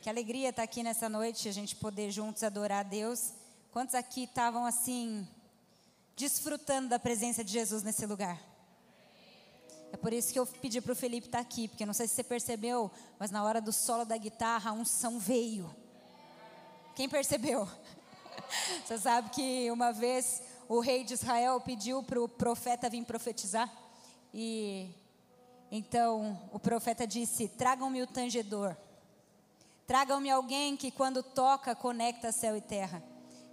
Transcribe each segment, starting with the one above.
Que alegria estar aqui nessa noite, a gente poder juntos adorar a Deus. Quantos aqui estavam assim, desfrutando da presença de Jesus nesse lugar? É por isso que eu pedi para o Felipe estar aqui, porque não sei se você percebeu, mas na hora do solo da guitarra, a unção veio. Quem percebeu? Você sabe que uma vez o rei de Israel pediu para o profeta vir profetizar? E então o profeta disse: Tragam-me o tangedor. Tragam-me alguém que, quando toca, conecta céu e terra.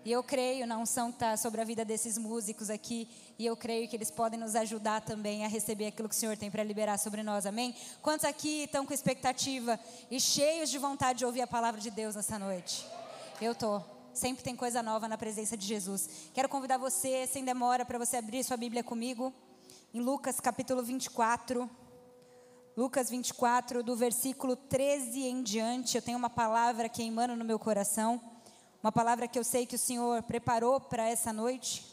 E eu creio na unção que está sobre a vida desses músicos aqui. E eu creio que eles podem nos ajudar também a receber aquilo que o Senhor tem para liberar sobre nós. Amém? Quantos aqui estão com expectativa e cheios de vontade de ouvir a palavra de Deus nessa noite? Eu estou. Sempre tem coisa nova na presença de Jesus. Quero convidar você, sem demora, para você abrir sua Bíblia comigo. Em Lucas capítulo 24. Lucas 24, do versículo 13 em diante, eu tenho uma palavra queimando no meu coração, uma palavra que eu sei que o Senhor preparou para essa noite.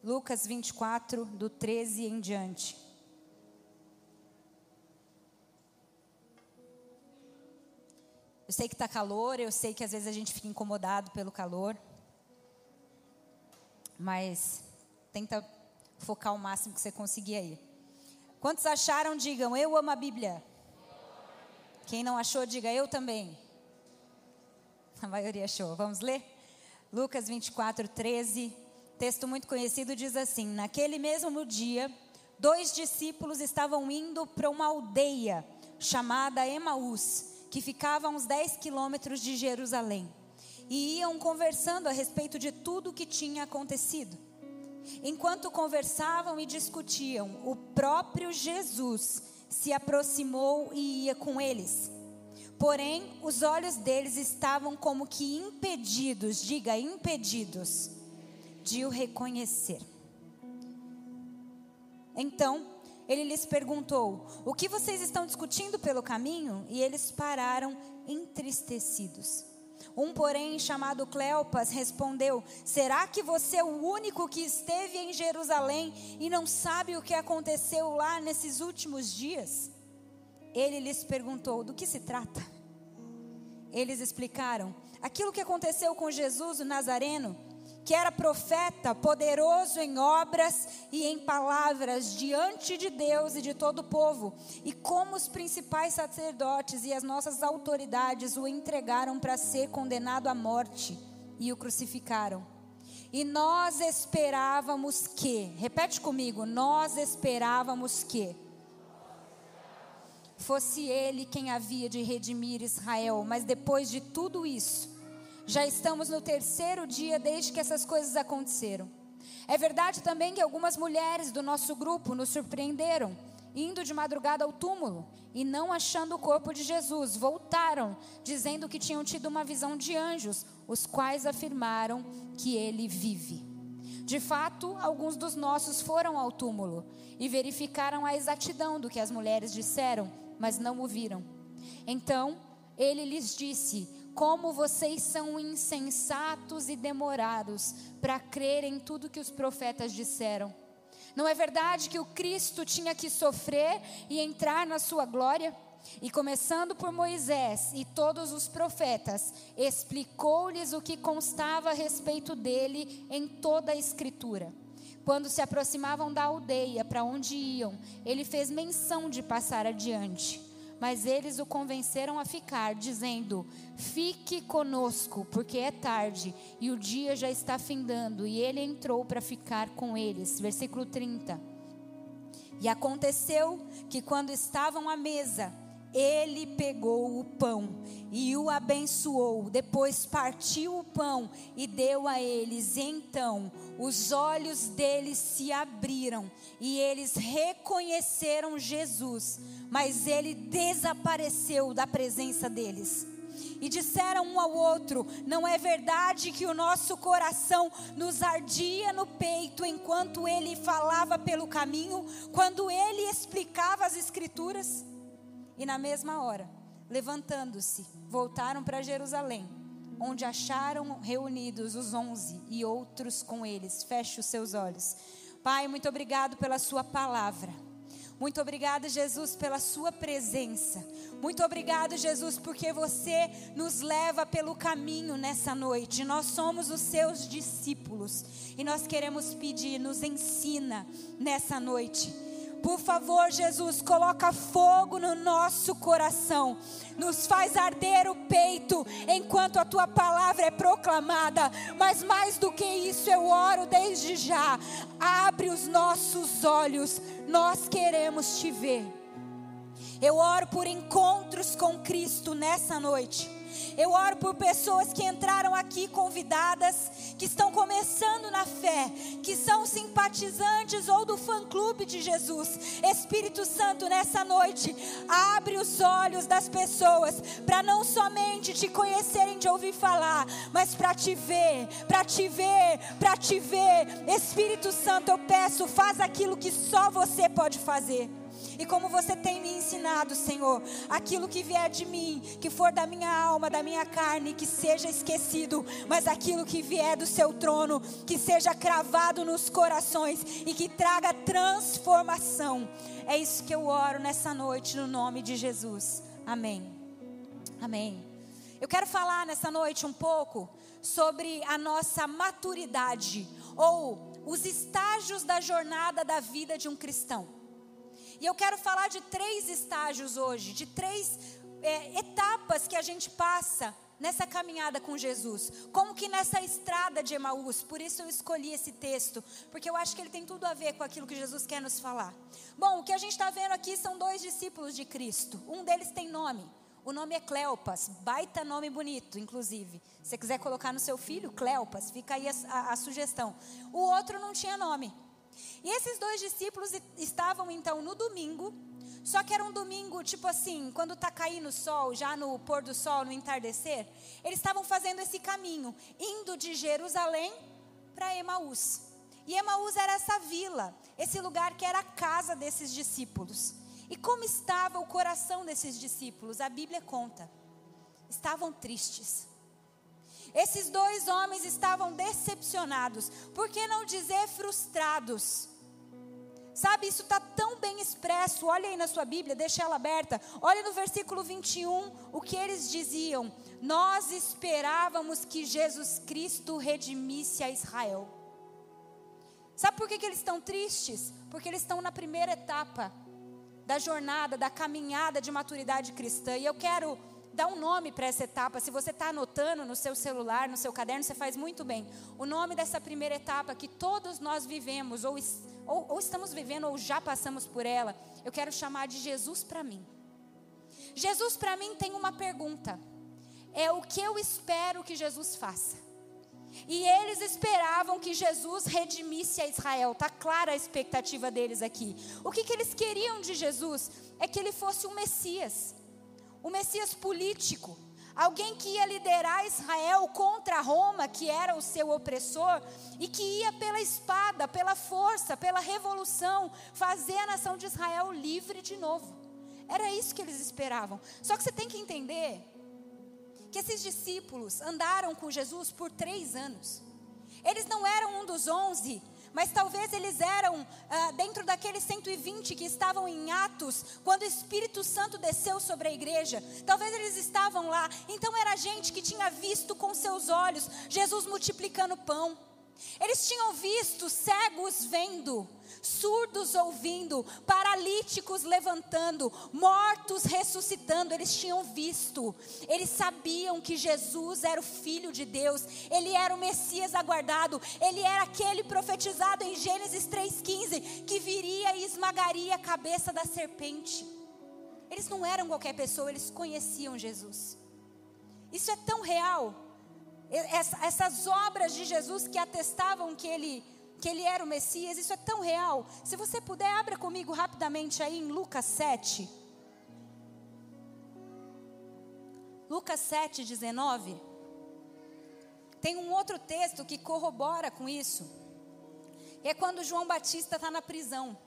Lucas 24, do 13 em diante. Eu sei que está calor, eu sei que às vezes a gente fica incomodado pelo calor, mas tenta focar o máximo que você conseguir aí. Quantos acharam, digam, eu amo a Bíblia. Quem não achou, diga, eu também. A maioria achou. Vamos ler? Lucas 24, 13. Texto muito conhecido diz assim: Naquele mesmo dia, dois discípulos estavam indo para uma aldeia chamada Emaús, que ficava a uns 10 quilômetros de Jerusalém, e iam conversando a respeito de tudo o que tinha acontecido. Enquanto conversavam e discutiam, o próprio Jesus se aproximou e ia com eles. Porém, os olhos deles estavam como que impedidos, diga impedidos, de o reconhecer. Então, ele lhes perguntou: O que vocês estão discutindo pelo caminho? E eles pararam entristecidos. Um, porém, chamado Cleopas, respondeu: Será que você é o único que esteve em Jerusalém e não sabe o que aconteceu lá nesses últimos dias? Ele lhes perguntou: Do que se trata? Eles explicaram: Aquilo que aconteceu com Jesus, o Nazareno que era profeta, poderoso em obras e em palavras diante de Deus e de todo o povo, e como os principais sacerdotes e as nossas autoridades o entregaram para ser condenado à morte e o crucificaram. E nós esperávamos que, repete comigo, nós esperávamos que fosse ele quem havia de redimir Israel, mas depois de tudo isso, já estamos no terceiro dia desde que essas coisas aconteceram. É verdade também que algumas mulheres do nosso grupo nos surpreenderam, indo de madrugada ao túmulo e não achando o corpo de Jesus, voltaram, dizendo que tinham tido uma visão de anjos, os quais afirmaram que ele vive. De fato, alguns dos nossos foram ao túmulo e verificaram a exatidão do que as mulheres disseram, mas não o viram. Então, ele lhes disse: como vocês são insensatos e demorados para crer em tudo que os profetas disseram. Não é verdade que o Cristo tinha que sofrer e entrar na sua glória? E começando por Moisés e todos os profetas, explicou-lhes o que constava a respeito dele em toda a Escritura. Quando se aproximavam da aldeia para onde iam, ele fez menção de passar adiante. Mas eles o convenceram a ficar, dizendo: Fique conosco, porque é tarde e o dia já está findando. E ele entrou para ficar com eles. Versículo 30. E aconteceu que quando estavam à mesa, ele pegou o pão e o abençoou, depois partiu o pão e deu a eles. Então os olhos deles se abriram e eles reconheceram Jesus, mas ele desapareceu da presença deles. E disseram um ao outro: Não é verdade que o nosso coração nos ardia no peito enquanto ele falava pelo caminho, quando ele explicava as Escrituras? E na mesma hora, levantando-se, voltaram para Jerusalém, onde acharam reunidos os onze e outros com eles. Feche os seus olhos. Pai, muito obrigado pela Sua palavra. Muito obrigada, Jesus, pela Sua presença. Muito obrigado, Jesus, porque você nos leva pelo caminho nessa noite. Nós somos os seus discípulos e nós queremos pedir, nos ensina nessa noite. Por favor, Jesus, coloca fogo no nosso coração, nos faz arder o peito enquanto a tua palavra é proclamada. Mas mais do que isso, eu oro desde já. Abre os nossos olhos, nós queremos te ver. Eu oro por encontros com Cristo nessa noite. Eu oro por pessoas que entraram aqui convidadas, que estão começando na fé, que são simpatizantes ou do fã-clube de Jesus. Espírito Santo, nessa noite, abre os olhos das pessoas para não somente te conhecerem de ouvir falar, mas para te ver, para te ver, para te ver. Espírito Santo, eu peço, faz aquilo que só você pode fazer. E como você tem me ensinado, Senhor, aquilo que vier de mim, que for da minha alma, da minha carne, que seja esquecido, mas aquilo que vier do seu trono, que seja cravado nos corações e que traga transformação. É isso que eu oro nessa noite, no nome de Jesus. Amém. Amém. Eu quero falar nessa noite um pouco sobre a nossa maturidade ou os estágios da jornada da vida de um cristão. E eu quero falar de três estágios hoje, de três é, etapas que a gente passa nessa caminhada com Jesus, como que nessa estrada de Emaús. Por isso eu escolhi esse texto, porque eu acho que ele tem tudo a ver com aquilo que Jesus quer nos falar. Bom, o que a gente está vendo aqui são dois discípulos de Cristo. Um deles tem nome. O nome é Cleopas, baita nome bonito, inclusive. Se você quiser colocar no seu filho, Cleopas, fica aí a, a, a sugestão. O outro não tinha nome. E esses dois discípulos estavam então no domingo, só que era um domingo, tipo assim, quando está caindo o sol, já no pôr do sol, no entardecer, eles estavam fazendo esse caminho, indo de Jerusalém para Emaús. E Emaús era essa vila, esse lugar que era a casa desses discípulos. E como estava o coração desses discípulos? A Bíblia conta. Estavam tristes. Esses dois homens estavam decepcionados, por que não dizer frustrados? Sabe, isso está tão bem expresso. Olha aí na sua Bíblia, deixa ela aberta. Olha no versículo 21 o que eles diziam: Nós esperávamos que Jesus Cristo redimisse a Israel. Sabe por que, que eles estão tristes? Porque eles estão na primeira etapa da jornada, da caminhada de maturidade cristã. E eu quero dá um nome para essa etapa. Se você está anotando no seu celular, no seu caderno, você faz muito bem. O nome dessa primeira etapa que todos nós vivemos, ou, ou, ou estamos vivendo, ou já passamos por ela, eu quero chamar de Jesus para mim. Jesus para mim tem uma pergunta: é o que eu espero que Jesus faça? E eles esperavam que Jesus redimisse a Israel. Tá clara a expectativa deles aqui. O que, que eles queriam de Jesus é que ele fosse o Messias o Messias político, alguém que ia liderar Israel contra Roma, que era o seu opressor, e que ia pela espada, pela força, pela revolução, fazer a nação de Israel livre de novo. Era isso que eles esperavam. Só que você tem que entender que esses discípulos andaram com Jesus por três anos. Eles não eram um dos onze mas talvez eles eram ah, dentro daqueles 120 que estavam em Atos, quando o Espírito Santo desceu sobre a igreja. Talvez eles estavam lá. Então era gente que tinha visto com seus olhos Jesus multiplicando pão. Eles tinham visto cegos vendo, surdos ouvindo, paralíticos levantando, mortos ressuscitando. Eles tinham visto, eles sabiam que Jesus era o Filho de Deus, ele era o Messias aguardado, ele era aquele profetizado em Gênesis 3,15 que viria e esmagaria a cabeça da serpente. Eles não eram qualquer pessoa, eles conheciam Jesus. Isso é tão real essas obras de Jesus que atestavam que ele, que ele era o Messias, isso é tão real. Se você puder, abra comigo rapidamente aí em Lucas 7. Lucas 7, 19. Tem um outro texto que corrobora com isso. É quando João Batista está na prisão.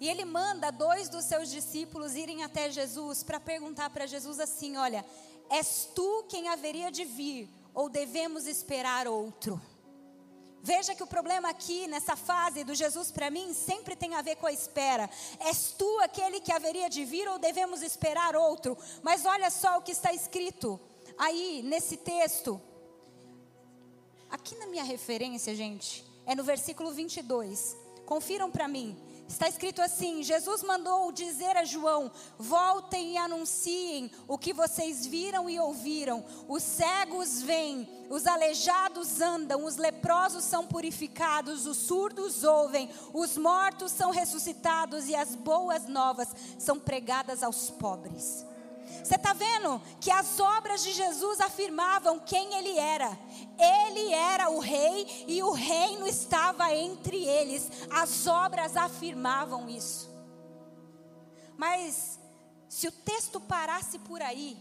E ele manda dois dos seus discípulos irem até Jesus para perguntar para Jesus assim: Olha, és tu quem haveria de vir ou devemos esperar outro? Veja que o problema aqui, nessa fase do Jesus para mim, sempre tem a ver com a espera. És tu aquele que haveria de vir ou devemos esperar outro? Mas olha só o que está escrito aí nesse texto. Aqui na minha referência, gente, é no versículo 22. Confiram para mim. Está escrito assim: Jesus mandou dizer a João: voltem e anunciem o que vocês viram e ouviram. Os cegos vêm, os aleijados andam, os leprosos são purificados, os surdos ouvem, os mortos são ressuscitados e as boas novas são pregadas aos pobres. Você está vendo que as obras de Jesus afirmavam quem ele era. Ele era o rei e o reino estava entre eles. As obras afirmavam isso. Mas se o texto parasse por aí,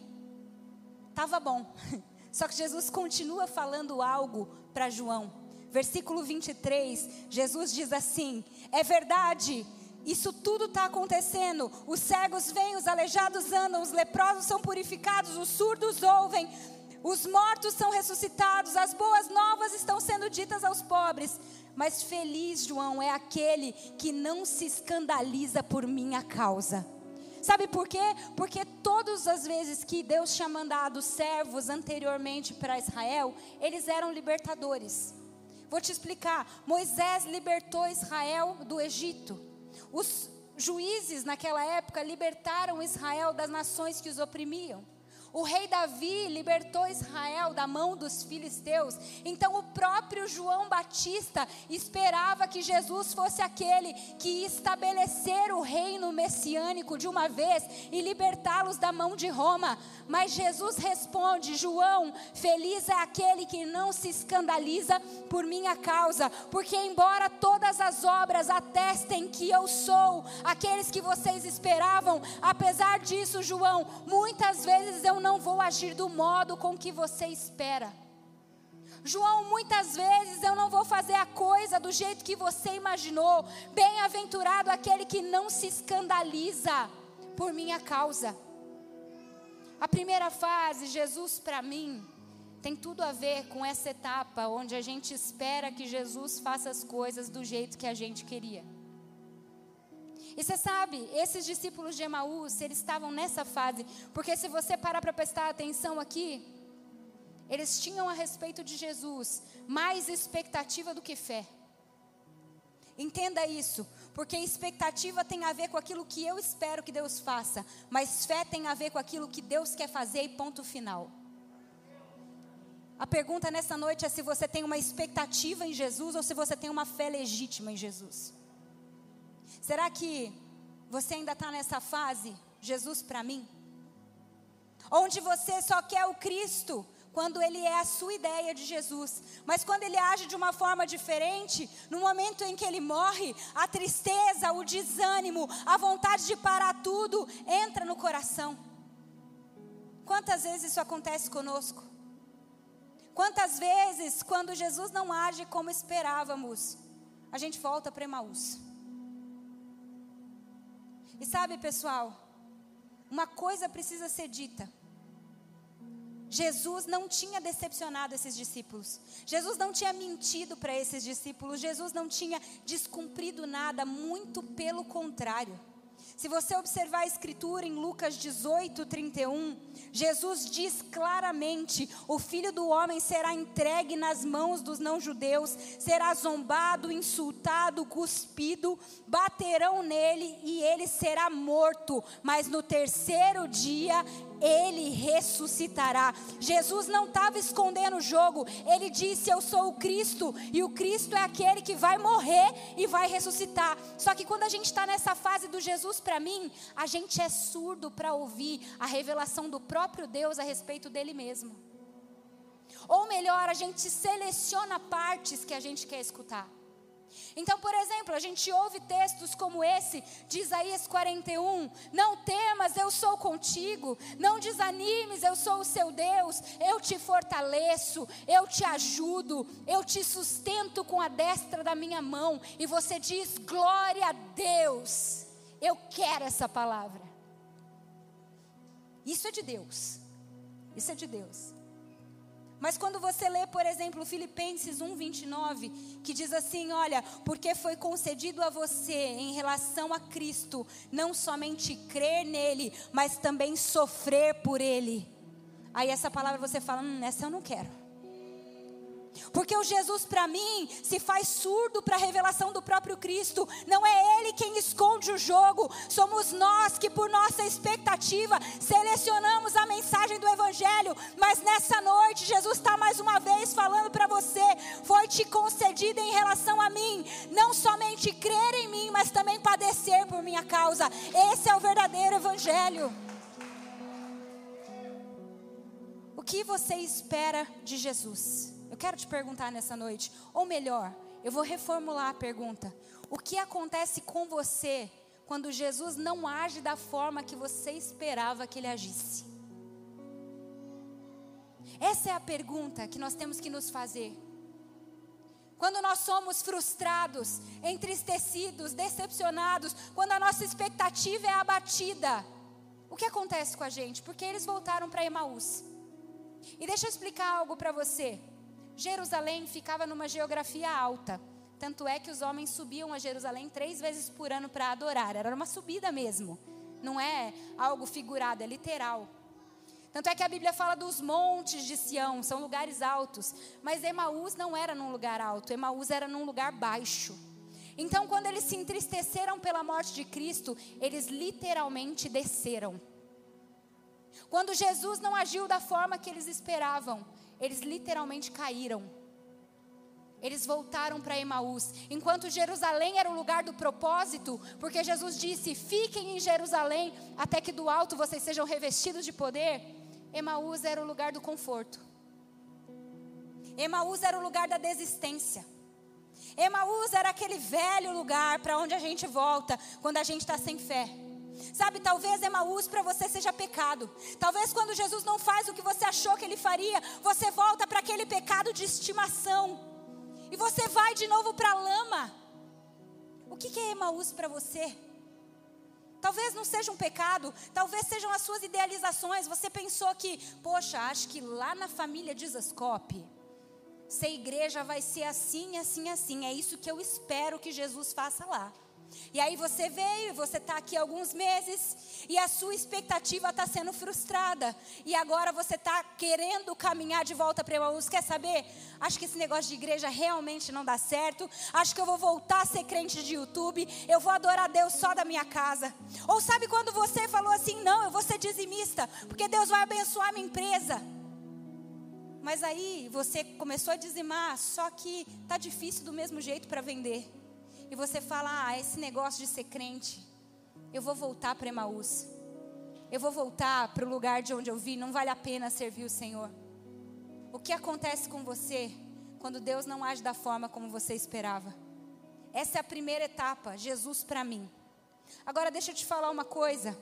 estava bom. Só que Jesus continua falando algo para João. Versículo 23, Jesus diz assim: É verdade isso tudo está acontecendo. Os cegos vêm, os aleijados andam, os leprosos são purificados, os surdos ouvem, os mortos são ressuscitados, as boas novas estão sendo ditas aos pobres. Mas feliz, João, é aquele que não se escandaliza por minha causa. Sabe por quê? Porque todas as vezes que Deus tinha mandado servos anteriormente para Israel, eles eram libertadores. Vou te explicar. Moisés libertou Israel do Egito. Os juízes naquela época libertaram Israel das nações que os oprimiam. O rei Davi libertou Israel da mão dos filisteus. Então o próprio João Batista esperava que Jesus fosse aquele que estabelecer o reino messiânico de uma vez e libertá-los da mão de Roma. Mas Jesus responde: João, feliz é aquele que não se escandaliza por minha causa, porque embora todas as obras atestem que eu sou aqueles que vocês esperavam, apesar disso, João, muitas vezes eu não vou agir do modo com que você espera. João, muitas vezes eu não vou fazer a coisa do jeito que você imaginou. Bem-aventurado aquele que não se escandaliza por minha causa. A primeira fase, Jesus para mim, tem tudo a ver com essa etapa onde a gente espera que Jesus faça as coisas do jeito que a gente queria. E você sabe, esses discípulos de Emaús, eles estavam nessa fase, porque se você parar para prestar atenção aqui, eles tinham a respeito de Jesus mais expectativa do que fé. Entenda isso, porque expectativa tem a ver com aquilo que eu espero que Deus faça, mas fé tem a ver com aquilo que Deus quer fazer e ponto final. A pergunta nessa noite é se você tem uma expectativa em Jesus ou se você tem uma fé legítima em Jesus. Será que você ainda está nessa fase, Jesus para mim? Onde você só quer o Cristo quando ele é a sua ideia de Jesus, mas quando ele age de uma forma diferente, no momento em que ele morre, a tristeza, o desânimo, a vontade de parar tudo entra no coração. Quantas vezes isso acontece conosco? Quantas vezes, quando Jesus não age como esperávamos, a gente volta para Emaús? E sabe, pessoal, uma coisa precisa ser dita. Jesus não tinha decepcionado esses discípulos. Jesus não tinha mentido para esses discípulos. Jesus não tinha descumprido nada, muito pelo contrário. Se você observar a escritura em Lucas 18, 31, Jesus diz claramente: o filho do homem será entregue nas mãos dos não-judeus, será zombado, insultado, cuspido, baterão nele e ele será morto, mas no terceiro dia ele ressuscitará. Jesus não estava escondendo o jogo, ele disse: Eu sou o Cristo, e o Cristo é aquele que vai morrer e vai ressuscitar. Só que quando a gente está nessa fase do Jesus para mim, a gente é surdo para ouvir a revelação do próprio Deus a respeito dele mesmo. Ou melhor, a gente seleciona partes que a gente quer escutar. Então, por exemplo, a gente ouve textos como esse de Isaías 41: Não temas, eu sou contigo. Não desanimes, eu sou o seu Deus. Eu te fortaleço, eu te ajudo, eu te sustento com a destra da minha mão. E você diz: Glória a Deus. Eu quero essa palavra. Isso é de Deus. Isso é de Deus. Mas quando você lê, por exemplo, Filipenses 1:29, que diz assim, olha, porque foi concedido a você em relação a Cristo, não somente crer nele, mas também sofrer por ele. Aí essa palavra você fala, hum, eu não quero. Porque o Jesus para mim se faz surdo para a revelação do próprio Cristo. Não é ele quem esconde o jogo, somos nós que por nossa expectativa selecionamos a mensagem do evangelho. Mas nessa noite Jesus está mais uma vez falando para você, foi te concedido em relação a mim, não somente crer em mim, mas também padecer por minha causa. Esse é o verdadeiro evangelho. O que você espera de Jesus? Eu quero te perguntar nessa noite, ou melhor, eu vou reformular a pergunta: o que acontece com você quando Jesus não age da forma que você esperava que ele agisse? Essa é a pergunta que nós temos que nos fazer. Quando nós somos frustrados, entristecidos, decepcionados, quando a nossa expectativa é abatida, o que acontece com a gente? Porque eles voltaram para Emaús. E deixa eu explicar algo para você. Jerusalém ficava numa geografia alta. Tanto é que os homens subiam a Jerusalém três vezes por ano para adorar. Era uma subida mesmo. Não é algo figurado, é literal. Tanto é que a Bíblia fala dos montes de Sião, são lugares altos. Mas Emaús não era num lugar alto, Emaús era num lugar baixo. Então, quando eles se entristeceram pela morte de Cristo, eles literalmente desceram. Quando Jesus não agiu da forma que eles esperavam, eles literalmente caíram. Eles voltaram para Emaús. Enquanto Jerusalém era o lugar do propósito, porque Jesus disse: Fiquem em Jerusalém até que do alto vocês sejam revestidos de poder. Emaús era o lugar do conforto. Emaús era o lugar da desistência. Emaús era aquele velho lugar para onde a gente volta quando a gente está sem fé. Sabe, talvez Emaús para você seja pecado. Talvez quando Jesus não faz o que você achou que ele faria, você volta para aquele pecado de estimação. E você vai de novo para a lama. O que, que é Emaús para você? Talvez não seja um pecado, talvez sejam as suas idealizações. Você pensou que, poxa, acho que lá na família de Zascope, ser igreja vai ser assim, assim, assim. É isso que eu espero que Jesus faça lá. E aí você veio, você está aqui alguns meses e a sua expectativa está sendo frustrada. E agora você está querendo caminhar de volta para Emaús. Quer saber? Acho que esse negócio de igreja realmente não dá certo. Acho que eu vou voltar a ser crente de YouTube. Eu vou adorar Deus só da minha casa. Ou sabe quando você falou assim: não, eu vou ser dizimista, porque Deus vai abençoar minha empresa. Mas aí você começou a dizimar, só que tá difícil do mesmo jeito para vender e você fala: Ah, esse negócio de ser crente, eu vou voltar para Emaús. Eu vou voltar para o lugar de onde eu vi, não vale a pena servir o Senhor. O que acontece com você quando Deus não age da forma como você esperava? Essa é a primeira etapa, Jesus para mim. Agora deixa eu te falar uma coisa.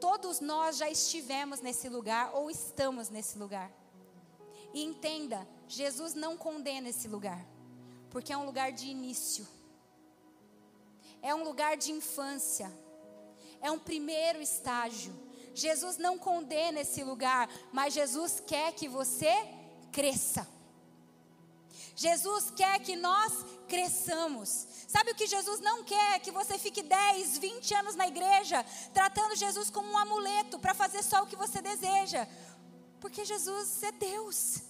Todos nós já estivemos nesse lugar ou estamos nesse lugar. E entenda, Jesus não condena esse lugar, porque é um lugar de início é um lugar de infância, é um primeiro estágio. Jesus não condena esse lugar, mas Jesus quer que você cresça. Jesus quer que nós cresçamos. Sabe o que Jesus não quer? Que você fique 10, 20 anos na igreja, tratando Jesus como um amuleto para fazer só o que você deseja. Porque Jesus é Deus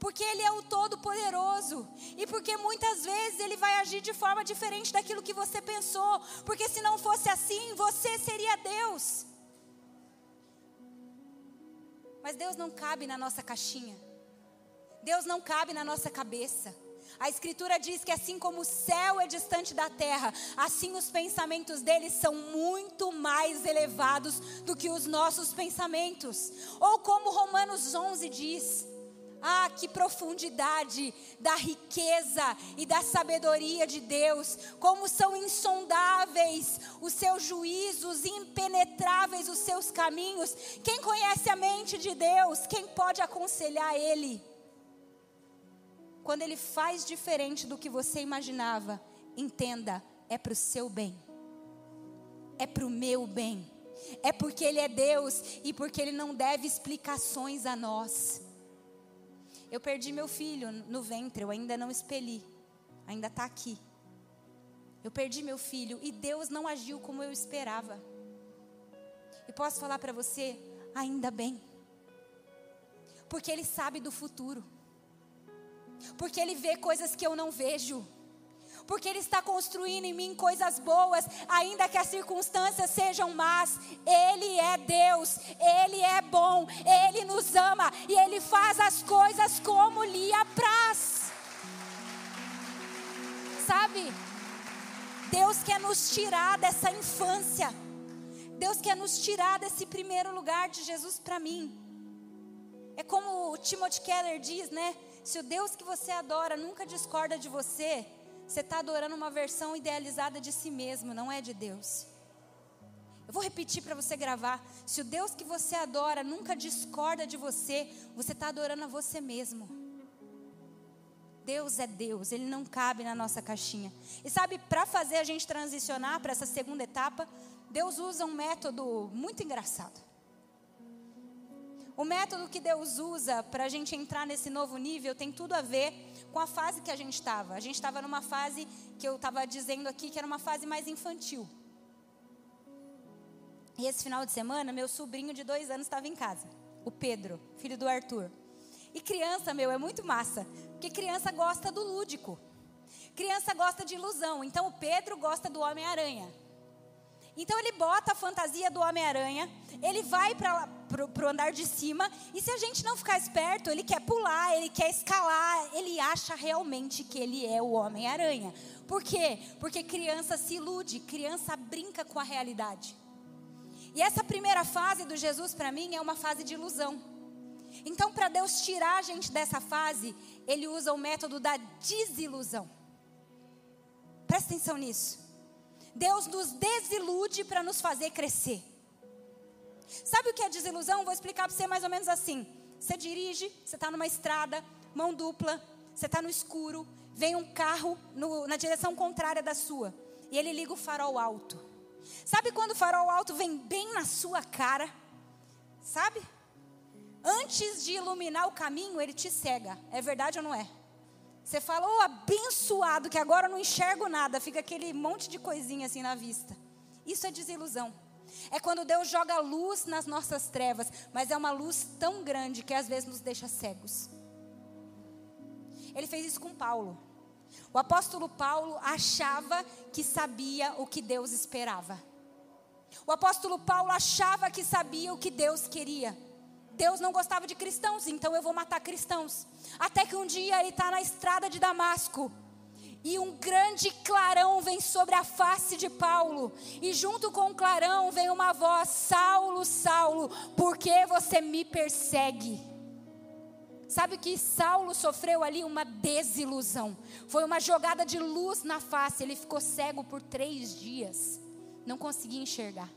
porque Ele é o Todo-Poderoso e porque muitas vezes Ele vai agir de forma diferente daquilo que você pensou, porque se não fosse assim, você seria Deus. Mas Deus não cabe na nossa caixinha, Deus não cabe na nossa cabeça. A Escritura diz que assim como o céu é distante da terra, assim os pensamentos deles são muito mais elevados do que os nossos pensamentos. Ou como Romanos 11 diz: ah, que profundidade da riqueza e da sabedoria de Deus, como são insondáveis os seus juízos, impenetráveis os seus caminhos. Quem conhece a mente de Deus? Quem pode aconselhar Ele? Quando Ele faz diferente do que você imaginava, entenda, é para o seu bem, é para o meu bem, é porque Ele é Deus e porque Ele não deve explicações a nós. Eu perdi meu filho no ventre, eu ainda não expeli, ainda está aqui. Eu perdi meu filho e Deus não agiu como eu esperava. E posso falar para você, ainda bem, porque Ele sabe do futuro, porque Ele vê coisas que eu não vejo porque Ele está construindo em mim coisas boas, ainda que as circunstâncias sejam más. Ele é Deus, Ele é bom, Ele nos ama e Ele faz as coisas como lhe apraz. Sabe? Deus quer nos tirar dessa infância. Deus quer nos tirar desse primeiro lugar de Jesus para mim. É como o Timothy Keller diz, né? Se o Deus que você adora nunca discorda de você, você está adorando uma versão idealizada de si mesmo, não é de Deus. Eu vou repetir para você gravar. Se o Deus que você adora nunca discorda de você, você está adorando a você mesmo. Deus é Deus, Ele não cabe na nossa caixinha. E sabe, para fazer a gente transicionar para essa segunda etapa, Deus usa um método muito engraçado. O método que Deus usa para a gente entrar nesse novo nível tem tudo a ver com a fase que a gente estava. A gente estava numa fase que eu estava dizendo aqui que era uma fase mais infantil. E esse final de semana, meu sobrinho de dois anos estava em casa, o Pedro, filho do Arthur. E criança, meu, é muito massa, porque criança gosta do lúdico. Criança gosta de ilusão. Então o Pedro gosta do Homem-Aranha. Então ele bota a fantasia do Homem-Aranha, ele vai para o andar de cima, e se a gente não ficar esperto, ele quer pular, ele quer escalar, ele acha realmente que ele é o Homem-Aranha. Por quê? Porque criança se ilude, criança brinca com a realidade. E essa primeira fase do Jesus para mim é uma fase de ilusão. Então, para Deus tirar a gente dessa fase, Ele usa o método da desilusão. Presta atenção nisso. Deus nos desilude para nos fazer crescer. Sabe o que é desilusão? Vou explicar para você mais ou menos assim. Você dirige, você está numa estrada, mão dupla, você está no escuro, vem um carro no, na direção contrária da sua e ele liga o farol alto. Sabe quando o farol alto vem bem na sua cara? Sabe? Antes de iluminar o caminho, ele te cega. É verdade ou não é? Você fala, oh, abençoado, que agora eu não enxergo nada, fica aquele monte de coisinha assim na vista. Isso é desilusão. É quando Deus joga luz nas nossas trevas, mas é uma luz tão grande que às vezes nos deixa cegos. Ele fez isso com Paulo. O apóstolo Paulo achava que sabia o que Deus esperava. O apóstolo Paulo achava que sabia o que Deus queria. Deus não gostava de cristãos, então eu vou matar cristãos. Até que um dia ele está na estrada de Damasco. E um grande clarão vem sobre a face de Paulo. E junto com o clarão vem uma voz: Saulo, Saulo, por que você me persegue? Sabe que Saulo sofreu ali? Uma desilusão. Foi uma jogada de luz na face. Ele ficou cego por três dias. Não conseguia enxergar.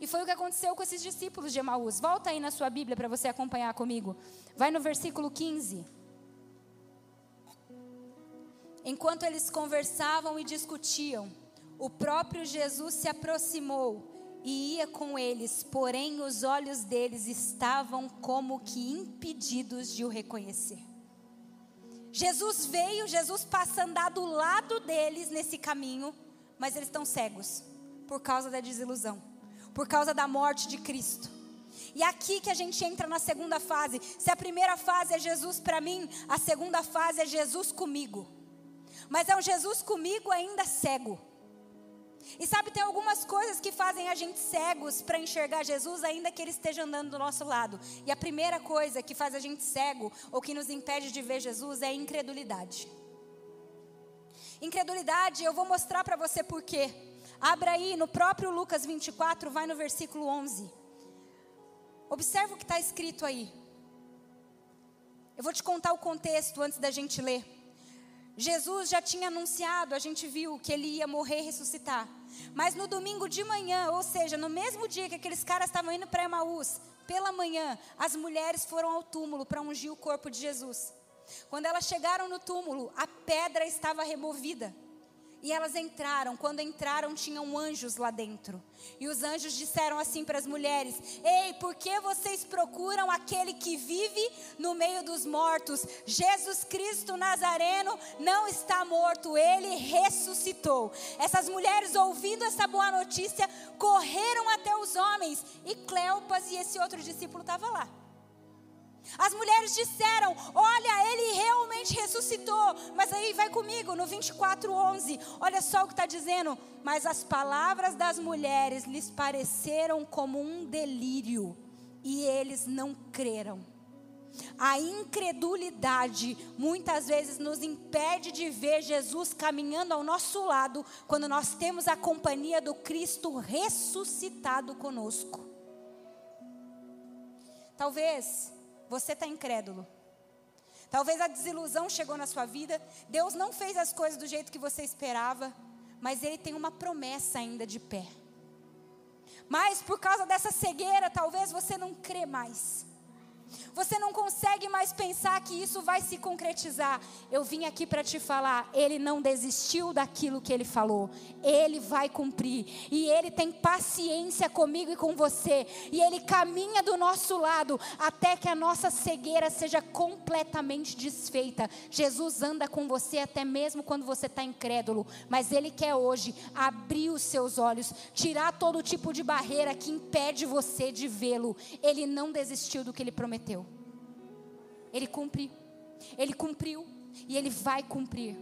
E foi o que aconteceu com esses discípulos de Emaús. Volta aí na sua Bíblia para você acompanhar comigo. Vai no versículo 15. Enquanto eles conversavam e discutiam, o próprio Jesus se aproximou e ia com eles, porém os olhos deles estavam como que impedidos de o reconhecer. Jesus veio, Jesus passa a andar do lado deles nesse caminho, mas eles estão cegos por causa da desilusão por causa da morte de Cristo. E aqui que a gente entra na segunda fase. Se a primeira fase é Jesus para mim, a segunda fase é Jesus comigo. Mas é um Jesus comigo ainda cego. E sabe, tem algumas coisas que fazem a gente cegos para enxergar Jesus, ainda que ele esteja andando do nosso lado. E a primeira coisa que faz a gente cego, ou que nos impede de ver Jesus, é a incredulidade. Incredulidade, eu vou mostrar para você por quê. Abra aí no próprio Lucas 24, vai no versículo 11. Observa o que está escrito aí. Eu vou te contar o contexto antes da gente ler. Jesus já tinha anunciado, a gente viu que ele ia morrer e ressuscitar. Mas no domingo de manhã, ou seja, no mesmo dia que aqueles caras estavam indo para Emaús, pela manhã, as mulheres foram ao túmulo para ungir o corpo de Jesus. Quando elas chegaram no túmulo, a pedra estava removida. E elas entraram. Quando entraram, tinham anjos lá dentro. E os anjos disseram assim para as mulheres: Ei, por que vocês procuram aquele que vive no meio dos mortos? Jesus Cristo Nazareno não está morto, ele ressuscitou. Essas mulheres, ouvindo essa boa notícia, correram até os homens. E Cleopas e esse outro discípulo estavam lá. As mulheres disseram: Olha, ele realmente ressuscitou. Mas aí vai comigo no 24:11. Olha só o que está dizendo. Mas as palavras das mulheres lhes pareceram como um delírio e eles não creram. A incredulidade muitas vezes nos impede de ver Jesus caminhando ao nosso lado quando nós temos a companhia do Cristo ressuscitado conosco. Talvez você está incrédulo. Talvez a desilusão chegou na sua vida. Deus não fez as coisas do jeito que você esperava. Mas Ele tem uma promessa ainda de pé. Mas por causa dessa cegueira, talvez você não crê mais. Você não consegue mais pensar que isso vai se concretizar. Eu vim aqui para te falar, ele não desistiu daquilo que ele falou. Ele vai cumprir. E ele tem paciência comigo e com você. E ele caminha do nosso lado até que a nossa cegueira seja completamente desfeita. Jesus anda com você até mesmo quando você está incrédulo. Mas ele quer hoje abrir os seus olhos, tirar todo tipo de barreira que impede você de vê-lo. Ele não desistiu do que ele prometeu. Ele cumpre. Ele cumpriu e ele vai cumprir.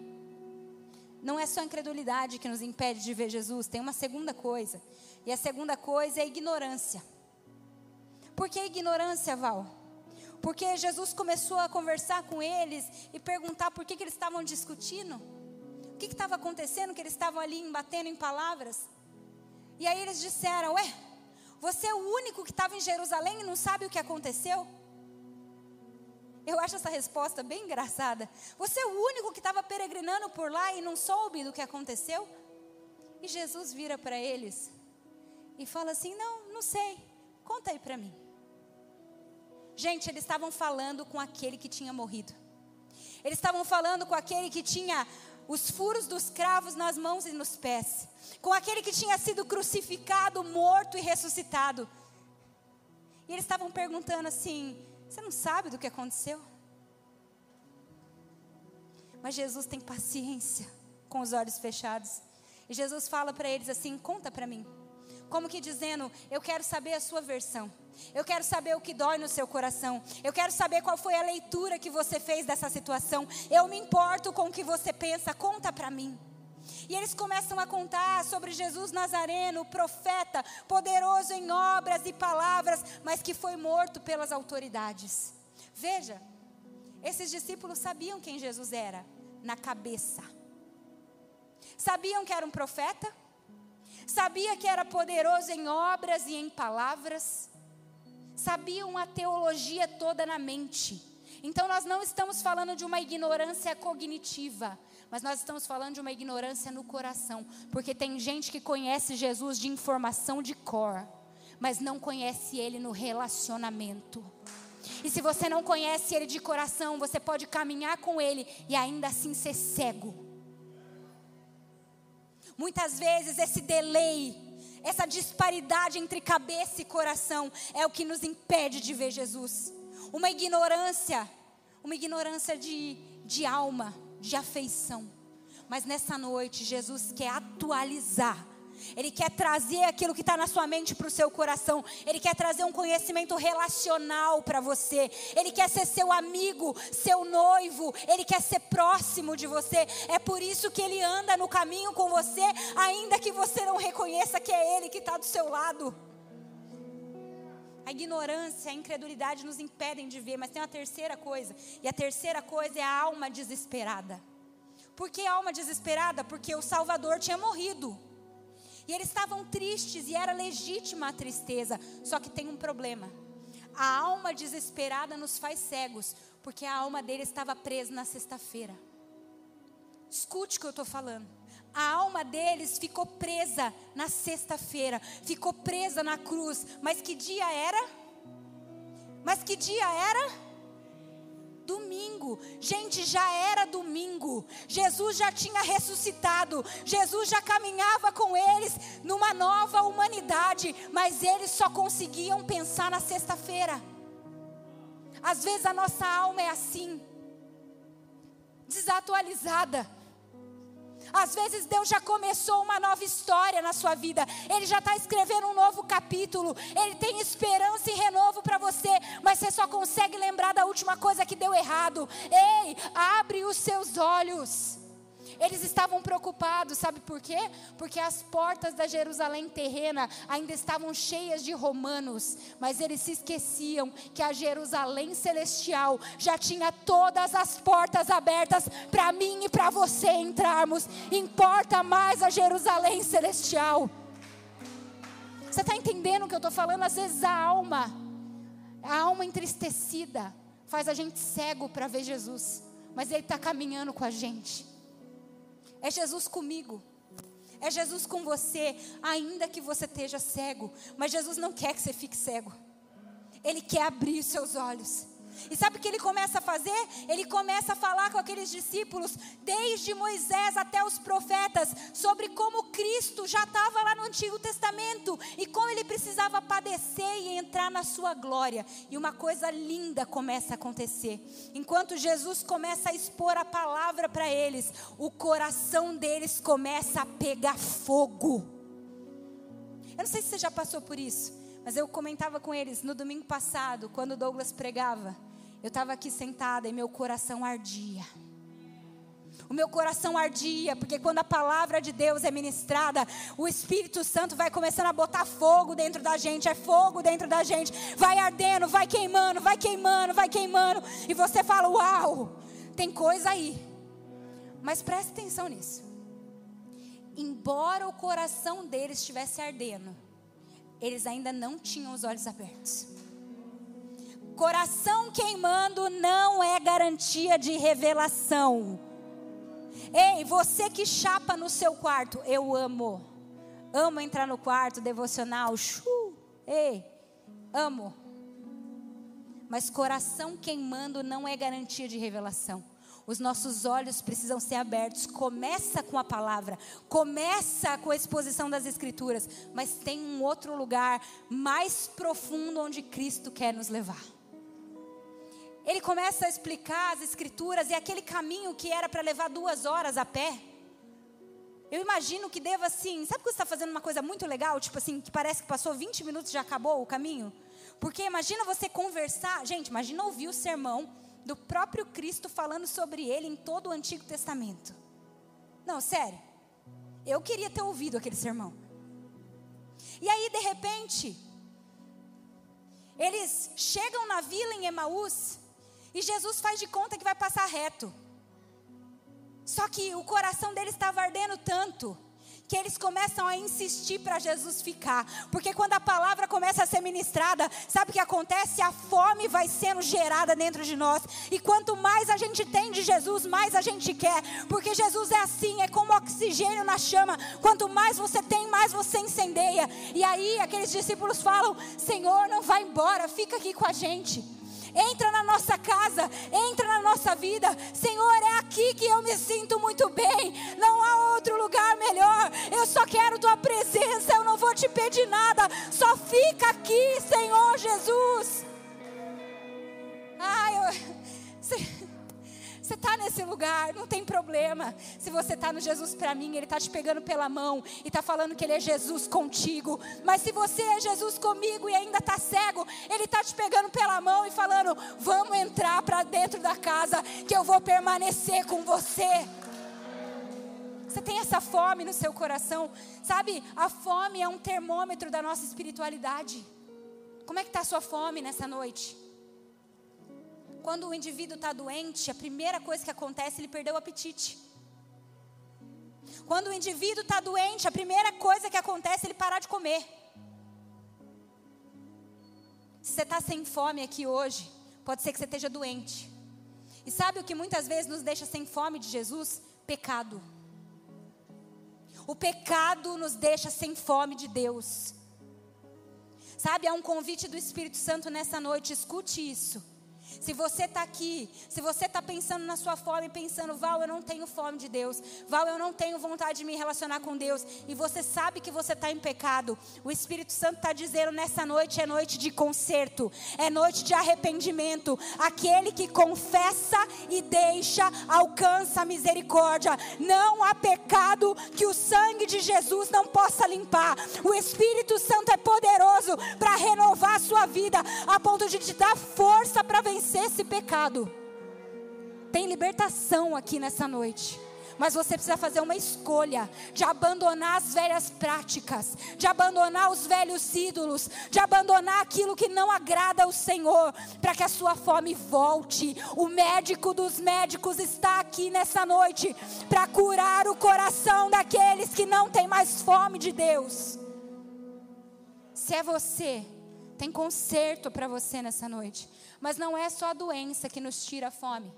Não é só a incredulidade que nos impede de ver Jesus, tem uma segunda coisa. E a segunda coisa é a ignorância. Por que ignorância, Val? Porque Jesus começou a conversar com eles e perguntar por que, que eles estavam discutindo. O que estava acontecendo, que eles estavam ali embatendo em palavras. E aí eles disseram: Ué, você é o único que estava em Jerusalém e não sabe o que aconteceu? Eu acho essa resposta bem engraçada. Você é o único que estava peregrinando por lá e não soube do que aconteceu? E Jesus vira para eles e fala assim: Não, não sei, conta aí para mim. Gente, eles estavam falando com aquele que tinha morrido. Eles estavam falando com aquele que tinha os furos dos cravos nas mãos e nos pés, com aquele que tinha sido crucificado, morto e ressuscitado. E eles estavam perguntando assim: você não sabe do que aconteceu? Mas Jesus tem paciência com os olhos fechados. E Jesus fala para eles assim: conta para mim. Como que dizendo, eu quero saber a sua versão. Eu quero saber o que dói no seu coração. Eu quero saber qual foi a leitura que você fez dessa situação. Eu me importo com o que você pensa. Conta para mim. E eles começam a contar sobre Jesus Nazareno, profeta, poderoso em obras e palavras, mas que foi morto pelas autoridades. Veja, esses discípulos sabiam quem Jesus era, na cabeça. Sabiam que era um profeta? Sabia que era poderoso em obras e em palavras? Sabiam a teologia toda na mente. Então nós não estamos falando de uma ignorância cognitiva, mas nós estamos falando de uma ignorância no coração, porque tem gente que conhece Jesus de informação de cor, mas não conhece ele no relacionamento. E se você não conhece ele de coração, você pode caminhar com ele e ainda assim ser cego. Muitas vezes esse delay, essa disparidade entre cabeça e coração é o que nos impede de ver Jesus. Uma ignorância, uma ignorância de, de alma de afeição. Mas nessa noite, Jesus quer atualizar. Ele quer trazer aquilo que está na sua mente para o seu coração. Ele quer trazer um conhecimento relacional para você. Ele quer ser seu amigo, seu noivo. Ele quer ser próximo de você. É por isso que ele anda no caminho com você, ainda que você não reconheça que é ele que está do seu lado. A ignorância, a incredulidade nos impedem de ver, mas tem uma terceira coisa. E a terceira coisa é a alma desesperada. Por que alma desesperada? Porque o Salvador tinha morrido. E eles estavam tristes e era legítima a tristeza. Só que tem um problema. A alma desesperada nos faz cegos, porque a alma dele estava presa na sexta-feira. Escute o que eu estou falando a alma deles ficou presa na sexta-feira, ficou presa na cruz. Mas que dia era? Mas que dia era? domingo. Gente, já era domingo. Jesus já tinha ressuscitado. Jesus já caminhava com eles numa nova humanidade. Mas eles só conseguiam pensar na sexta-feira. Às vezes a nossa alma é assim desatualizada. Às vezes Deus já começou uma nova história na sua vida. Ele já está escrevendo um novo capítulo. Ele tem esperança e renovo para você. Mas você só consegue lembrar da última coisa que deu errado. Ei, abre os seus olhos. Eles estavam preocupados, sabe por quê? Porque as portas da Jerusalém terrena ainda estavam cheias de romanos, mas eles se esqueciam que a Jerusalém celestial já tinha todas as portas abertas para mim e para você entrarmos. Importa mais a Jerusalém celestial. Você está entendendo o que eu estou falando? Às vezes a alma, a alma entristecida, faz a gente cego para ver Jesus, mas Ele está caminhando com a gente. É Jesus comigo. É Jesus com você, ainda que você esteja cego. Mas Jesus não quer que você fique cego. Ele quer abrir seus olhos. E sabe o que ele começa a fazer? Ele começa a falar com aqueles discípulos, desde Moisés até os profetas, sobre como Cristo já estava lá no Antigo Testamento e como ele precisava padecer e entrar na sua glória. E uma coisa linda começa a acontecer. Enquanto Jesus começa a expor a palavra para eles, o coração deles começa a pegar fogo. Eu não sei se você já passou por isso. Mas eu comentava com eles no domingo passado, quando Douglas pregava. Eu estava aqui sentada e meu coração ardia. O meu coração ardia, porque quando a palavra de Deus é ministrada, o Espírito Santo vai começando a botar fogo dentro da gente, é fogo dentro da gente, vai ardendo, vai queimando, vai queimando, vai queimando, e você fala: Uau, tem coisa aí. Mas preste atenção nisso. Embora o coração deles estivesse ardendo, eles ainda não tinham os olhos abertos. Coração queimando não é garantia de revelação. Ei, você que chapa no seu quarto, eu amo. Amo entrar no quarto, devocional, chu. Ei, amo. Mas coração queimando não é garantia de revelação. Os nossos olhos precisam ser abertos. Começa com a palavra, começa com a exposição das Escrituras, mas tem um outro lugar mais profundo onde Cristo quer nos levar. Ele começa a explicar as Escrituras e aquele caminho que era para levar duas horas a pé. Eu imagino que deva assim, sabe quando você está fazendo uma coisa muito legal, tipo assim, que parece que passou 20 minutos e já acabou o caminho? Porque imagina você conversar, gente, imagina ouvir o sermão do próprio Cristo falando sobre ele em todo o Antigo Testamento. Não, sério. Eu queria ter ouvido aquele sermão. E aí, de repente, eles chegam na vila em Emaús e Jesus faz de conta que vai passar reto. Só que o coração deles estava ardendo tanto que eles começam a insistir para Jesus ficar. Porque quando a palavra começa a ser ministrada, sabe o que acontece? A fome vai sendo gerada dentro de nós. E quanto mais a gente tem de Jesus, mais a gente quer. Porque Jesus é assim, é como oxigênio na chama. Quanto mais você tem, mais você incendeia. E aí aqueles discípulos falam: Senhor, não vai embora, fica aqui com a gente entra na nossa casa, entra na nossa vida. Senhor, é aqui que eu me sinto muito bem. Não há outro lugar melhor. Eu só quero tua presença, eu não vou te pedir nada. Só fica aqui, Senhor Jesus. Ai, eu. Você está nesse lugar, não tem problema. Se você está no Jesus para mim, Ele está te pegando pela mão e está falando que Ele é Jesus contigo. Mas se você é Jesus comigo e ainda está cego, Ele está te pegando pela mão e falando: Vamos entrar para dentro da casa, que eu vou permanecer com você. Você tem essa fome no seu coração, sabe? A fome é um termômetro da nossa espiritualidade. Como é que está a sua fome nessa noite? Quando o indivíduo está doente, a primeira coisa que acontece, ele perdeu o apetite. Quando o indivíduo está doente, a primeira coisa que acontece, ele parar de comer. Se você está sem fome aqui hoje, pode ser que você esteja doente. E sabe o que muitas vezes nos deixa sem fome de Jesus? Pecado. O pecado nos deixa sem fome de Deus. Sabe, há um convite do Espírito Santo nessa noite, escute isso. Se você está aqui, se você está pensando na sua fome, pensando, Val, eu não tenho fome de Deus, Val, eu não tenho vontade de me relacionar com Deus, e você sabe que você está em pecado, o Espírito Santo está dizendo: nessa noite é noite de conserto, é noite de arrependimento. Aquele que confessa e deixa, alcança a misericórdia. Não há pecado que o sangue de Jesus não possa limpar. O Espírito Santo é poderoso para renovar a sua vida, a ponto de te dar força para vencer vencer esse pecado. Tem libertação aqui nessa noite. Mas você precisa fazer uma escolha de abandonar as velhas práticas, de abandonar os velhos ídolos, de abandonar aquilo que não agrada ao Senhor, para que a sua fome volte. O médico dos médicos está aqui nessa noite para curar o coração daqueles que não têm mais fome de Deus. Se é você, tem conserto para você nessa noite. Mas não é só a doença que nos tira a fome.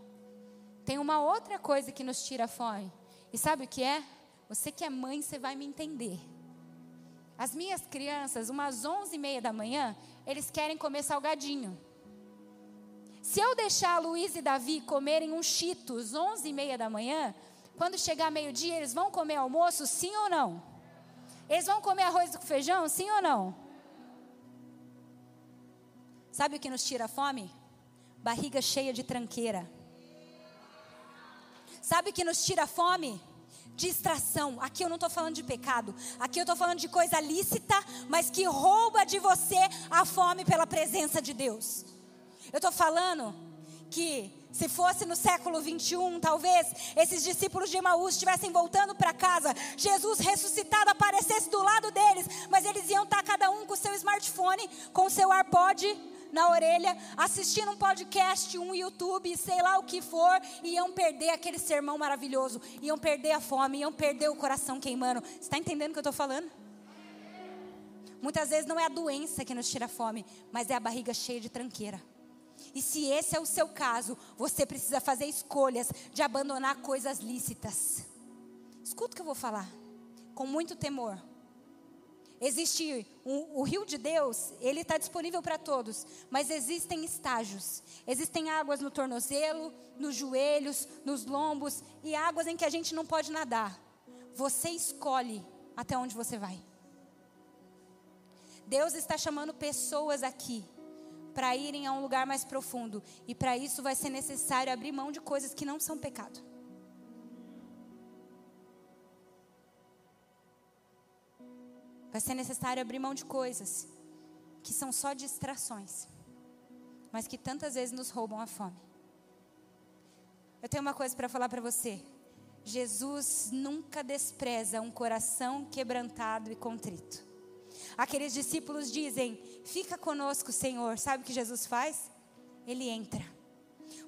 Tem uma outra coisa que nos tira a fome. E sabe o que é? Você que é mãe, você vai me entender. As minhas crianças, umas onze e meia da manhã, eles querem comer salgadinho. Se eu deixar a Luiz e Davi comerem um Cheetos onze e meia da manhã, quando chegar meio-dia, eles vão comer almoço, sim ou não? Eles vão comer arroz com feijão, sim ou não? Sabe o que nos tira a fome? Barriga cheia de tranqueira. Sabe o que nos tira a fome? Distração. Aqui eu não estou falando de pecado. Aqui eu estou falando de coisa lícita, mas que rouba de você a fome pela presença de Deus. Eu estou falando que se fosse no século 21, talvez esses discípulos de Emaús estivessem voltando para casa, Jesus ressuscitado aparecesse do lado deles, mas eles iam estar cada um com o seu smartphone, com o seu AirPod na orelha, assistindo um podcast, um YouTube, sei lá o que for, e iam perder aquele sermão maravilhoso, iam perder a fome, iam perder o coração queimando. Você está entendendo o que eu estou falando? Muitas vezes não é a doença que nos tira a fome, mas é a barriga cheia de tranqueira. E se esse é o seu caso, você precisa fazer escolhas de abandonar coisas lícitas. Escuta o que eu vou falar, com muito temor. Existe um, o rio de Deus, ele está disponível para todos, mas existem estágios. Existem águas no tornozelo, nos joelhos, nos lombos e águas em que a gente não pode nadar. Você escolhe até onde você vai. Deus está chamando pessoas aqui para irem a um lugar mais profundo, e para isso vai ser necessário abrir mão de coisas que não são pecado. Vai ser necessário abrir mão de coisas que são só distrações, mas que tantas vezes nos roubam a fome. Eu tenho uma coisa para falar para você. Jesus nunca despreza um coração quebrantado e contrito. Aqueles discípulos dizem: Fica conosco, Senhor. Sabe o que Jesus faz? Ele entra.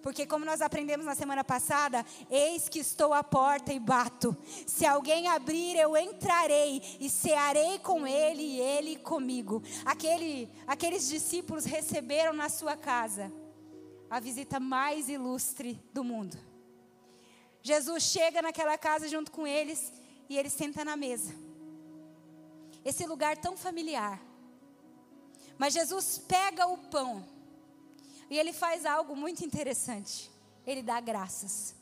Porque, como nós aprendemos na semana passada, eis que estou à porta e bato. Se alguém abrir, eu entrarei e cearei com ele e ele comigo. Aquele, aqueles discípulos receberam na sua casa a visita mais ilustre do mundo. Jesus chega naquela casa junto com eles e ele senta na mesa. Esse lugar tão familiar. Mas Jesus pega o pão e ele faz algo muito interessante. Ele dá graças.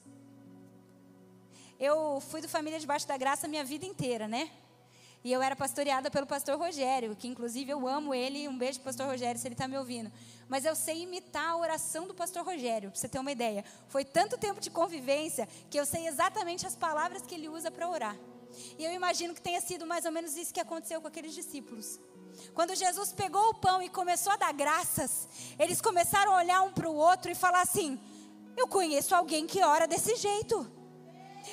Eu fui do Família Debaixo da Graça minha vida inteira, né? E eu era pastoreada pelo pastor Rogério, que inclusive eu amo ele. Um beijo pastor Rogério, se ele está me ouvindo. Mas eu sei imitar a oração do pastor Rogério, para você ter uma ideia. Foi tanto tempo de convivência que eu sei exatamente as palavras que ele usa para orar. E eu imagino que tenha sido mais ou menos isso que aconteceu com aqueles discípulos. Quando Jesus pegou o pão e começou a dar graças, eles começaram a olhar um para o outro e falar assim: Eu conheço alguém que ora desse jeito.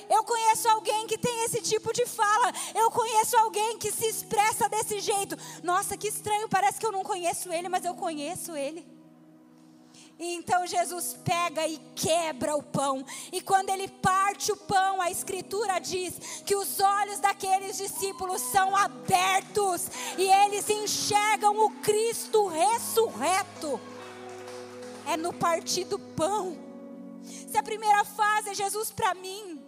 Eu conheço alguém que tem esse tipo de fala. Eu conheço alguém que se expressa desse jeito. Nossa, que estranho, parece que eu não conheço ele, mas eu conheço ele. E então Jesus pega e quebra o pão. E quando ele parte o pão, a Escritura diz que os olhos daqueles discípulos são abertos e eles enxergam o Cristo ressurreto. É no partir do pão. Se a primeira fase é Jesus para mim,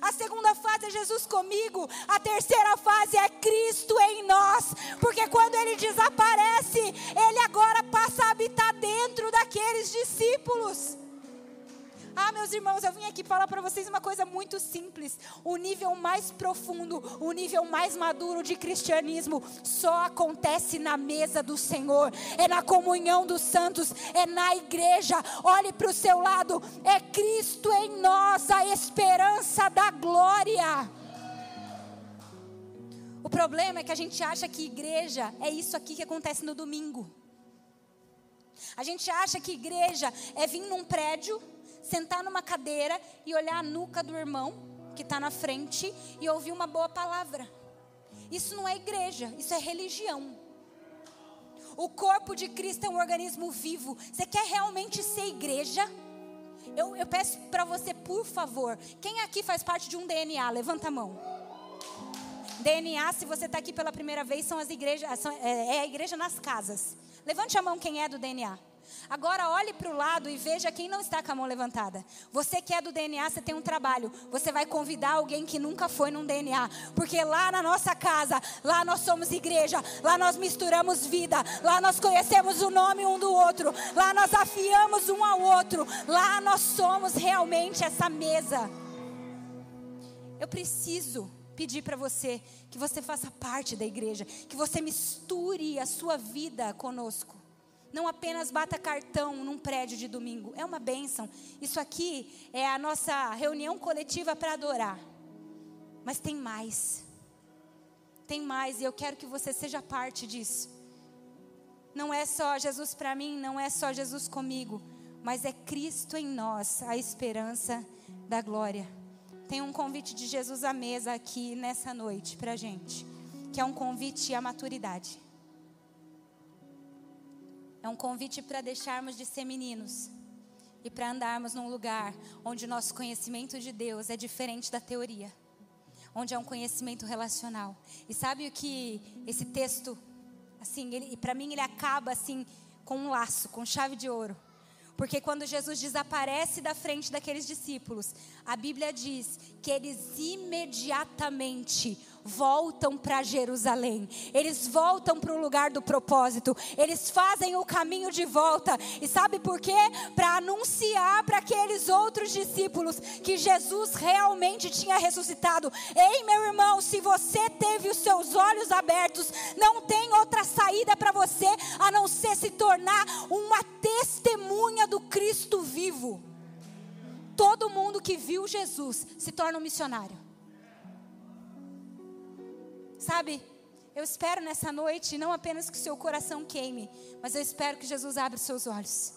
A segunda fase é Jesus comigo. A terceira fase é Cristo em nós. Porque quando ele desaparece, ele agora passa a habitar dentro daqueles discípulos. Ah, meus irmãos, eu vim aqui falar para vocês uma coisa muito simples. O nível mais profundo, o nível mais maduro de cristianismo só acontece na mesa do Senhor, é na comunhão dos santos, é na igreja. Olhe para o seu lado, é Cristo em nós, a esperança da glória. O problema é que a gente acha que igreja é isso aqui que acontece no domingo. A gente acha que igreja é vir num prédio sentar numa cadeira e olhar a nuca do irmão que está na frente e ouvir uma boa palavra. Isso não é igreja, isso é religião. O corpo de Cristo é um organismo vivo. Você quer realmente ser igreja? Eu, eu peço para você, por favor, quem aqui faz parte de um DNA? Levanta a mão. DNA, se você está aqui pela primeira vez, são as igrejas, são, é, é a igreja nas casas. Levante a mão quem é do DNA. Agora olhe para o lado e veja quem não está com a mão levantada. Você que é do DNA, você tem um trabalho. Você vai convidar alguém que nunca foi num DNA. Porque lá na nossa casa, lá nós somos igreja, lá nós misturamos vida, lá nós conhecemos o nome um do outro, lá nós afiamos um ao outro, lá nós somos realmente essa mesa. Eu preciso pedir para você que você faça parte da igreja, que você misture a sua vida conosco. Não apenas bata cartão num prédio de domingo. É uma bênção. Isso aqui é a nossa reunião coletiva para adorar. Mas tem mais. Tem mais e eu quero que você seja parte disso. Não é só Jesus para mim, não é só Jesus comigo, mas é Cristo em nós, a esperança da glória. Tem um convite de Jesus à mesa aqui nessa noite para gente, que é um convite à maturidade. É um convite para deixarmos de ser meninos e para andarmos num lugar onde o nosso conhecimento de Deus é diferente da teoria, onde é um conhecimento relacional. E sabe o que esse texto, assim, para mim ele acaba assim com um laço, com chave de ouro. Porque quando Jesus desaparece da frente daqueles discípulos, a Bíblia diz que eles imediatamente voltam para Jerusalém. Eles voltam para o lugar do propósito. Eles fazem o caminho de volta. E sabe por quê? Para anunciar para aqueles outros discípulos que Jesus realmente tinha ressuscitado. Ei, meu irmão, se você teve os seus olhos abertos, não tem outra saída para você a não ser se tornar uma testemunha do Cristo vivo. Todo mundo que viu Jesus se torna um missionário. Sabe, eu espero nessa noite não apenas que o seu coração queime, mas eu espero que Jesus abra os seus olhos.